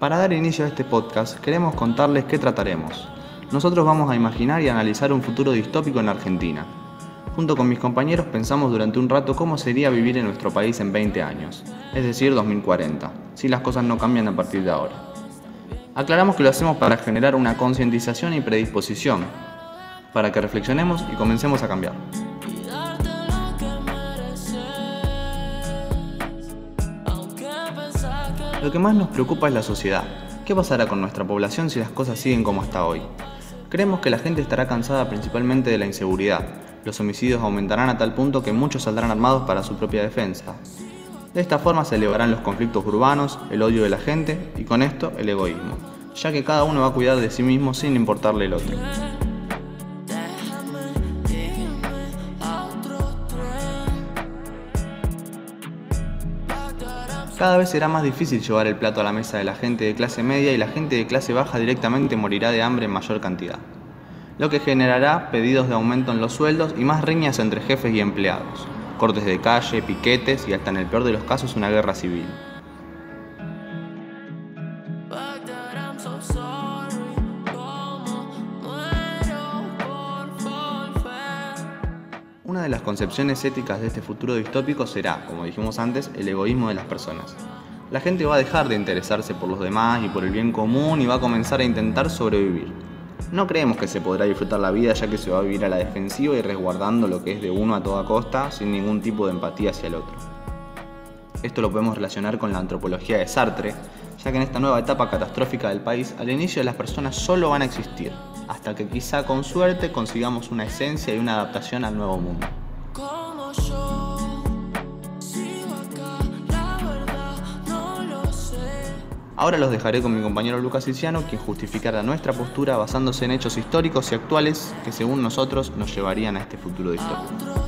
Para dar inicio a este podcast, queremos contarles qué trataremos. Nosotros vamos a imaginar y analizar un futuro distópico en Argentina. Junto con mis compañeros pensamos durante un rato cómo sería vivir en nuestro país en 20 años, es decir, 2040, si las cosas no cambian a partir de ahora. Aclaramos que lo hacemos para generar una concientización y predisposición, para que reflexionemos y comencemos a cambiar. Lo que más nos preocupa es la sociedad. ¿Qué pasará con nuestra población si las cosas siguen como hasta hoy? Creemos que la gente estará cansada principalmente de la inseguridad. Los homicidios aumentarán a tal punto que muchos saldrán armados para su propia defensa. De esta forma se elevarán los conflictos urbanos, el odio de la gente y con esto el egoísmo, ya que cada uno va a cuidar de sí mismo sin importarle el otro. Cada vez será más difícil llevar el plato a la mesa de la gente de clase media y la gente de clase baja directamente morirá de hambre en mayor cantidad, lo que generará pedidos de aumento en los sueldos y más riñas entre jefes y empleados, cortes de calle, piquetes y hasta en el peor de los casos una guerra civil. Una de las concepciones éticas de este futuro distópico será, como dijimos antes, el egoísmo de las personas. La gente va a dejar de interesarse por los demás y por el bien común y va a comenzar a intentar sobrevivir. No creemos que se podrá disfrutar la vida ya que se va a vivir a la defensiva y resguardando lo que es de uno a toda costa sin ningún tipo de empatía hacia el otro. Esto lo podemos relacionar con la antropología de Sartre, ya que en esta nueva etapa catastrófica del país, al inicio las personas solo van a existir, hasta que quizá con suerte consigamos una esencia y una adaptación al nuevo mundo. Ahora los dejaré con mi compañero Lucas Siciano, quien justificará nuestra postura basándose en hechos históricos y actuales que según nosotros nos llevarían a este futuro distópico.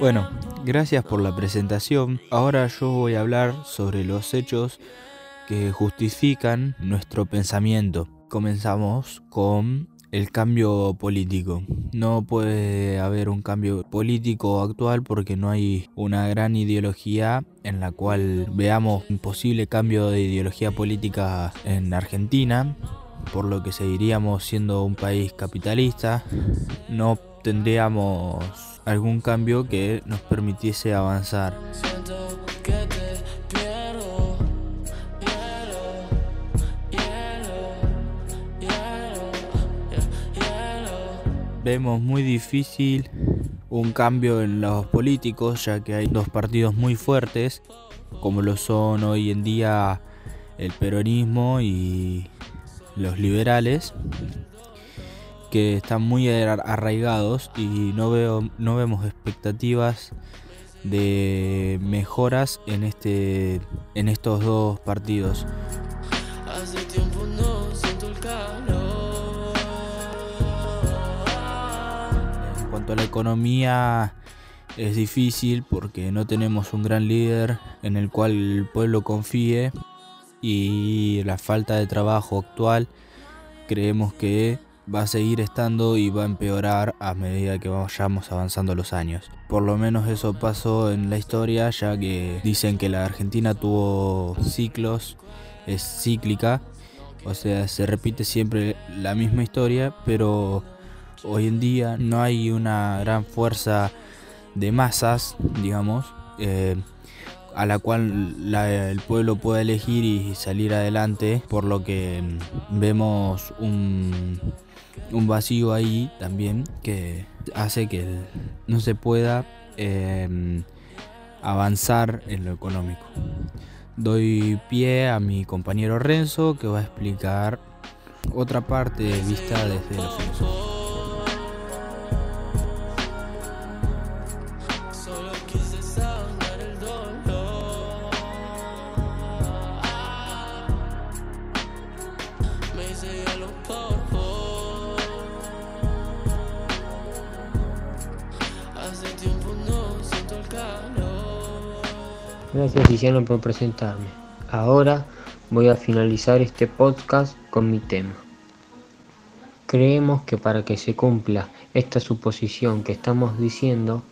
Bueno, gracias por la presentación. Ahora yo voy a hablar sobre los hechos que justifican nuestro pensamiento. Comenzamos con el cambio político. No puede haber un cambio político actual porque no hay una gran ideología en la cual veamos un posible cambio de ideología política en Argentina, por lo que seguiríamos siendo un país capitalista. No tendríamos algún cambio que nos permitiese avanzar. Vemos muy difícil un cambio en los políticos, ya que hay dos partidos muy fuertes, como lo son hoy en día el peronismo y los liberales que están muy arraigados y no veo no vemos expectativas de mejoras en este en estos dos partidos. En cuanto a la economía es difícil porque no tenemos un gran líder en el cual el pueblo confíe y la falta de trabajo actual creemos que va a seguir estando y va a empeorar a medida que vayamos avanzando los años. Por lo menos eso pasó en la historia, ya que dicen que la Argentina tuvo ciclos, es cíclica, o sea, se repite siempre la misma historia, pero hoy en día no hay una gran fuerza de masas, digamos, eh, a la cual el pueblo pueda elegir y salir adelante, por lo que vemos un un vacío ahí también que hace que no se pueda em, avanzar en lo económico. Doy pie a mi compañero Renzo que va a explicar otra parte de vista desde la. Gracias Tiziano por presentarme. Ahora voy a finalizar este podcast con mi tema. Creemos que para que se cumpla esta suposición que estamos diciendo,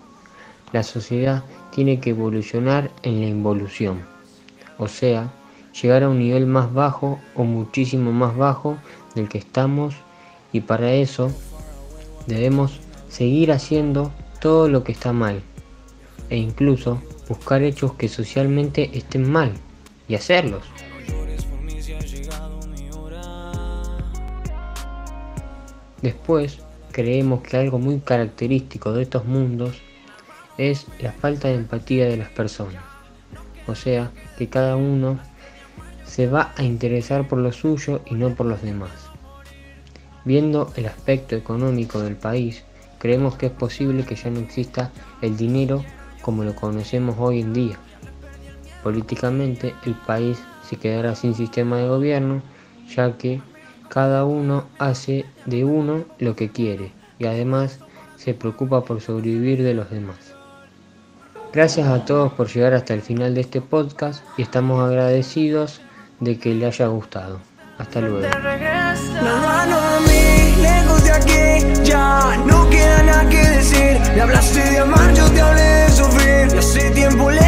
la sociedad tiene que evolucionar en la involución, o sea, llegar a un nivel más bajo o muchísimo más bajo del que estamos y para eso debemos seguir haciendo todo lo que está mal e incluso buscar hechos que socialmente estén mal y hacerlos. Después, creemos que algo muy característico de estos mundos es la falta de empatía de las personas. O sea, que cada uno se va a interesar por lo suyo y no por los demás. Viendo el aspecto económico del país, creemos que es posible que ya no exista el dinero como lo conocemos hoy en día. Políticamente el país se quedará sin sistema de gobierno, ya que cada uno hace de uno lo que quiere y además se preocupa por sobrevivir de los demás. Gracias a todos por llegar hasta el final de este podcast y estamos agradecidos de que le haya gustado. Hasta luego. ya no queda nada que decir. Me hablaste de amar, yo te hablé de sufrir. Hace tiempo le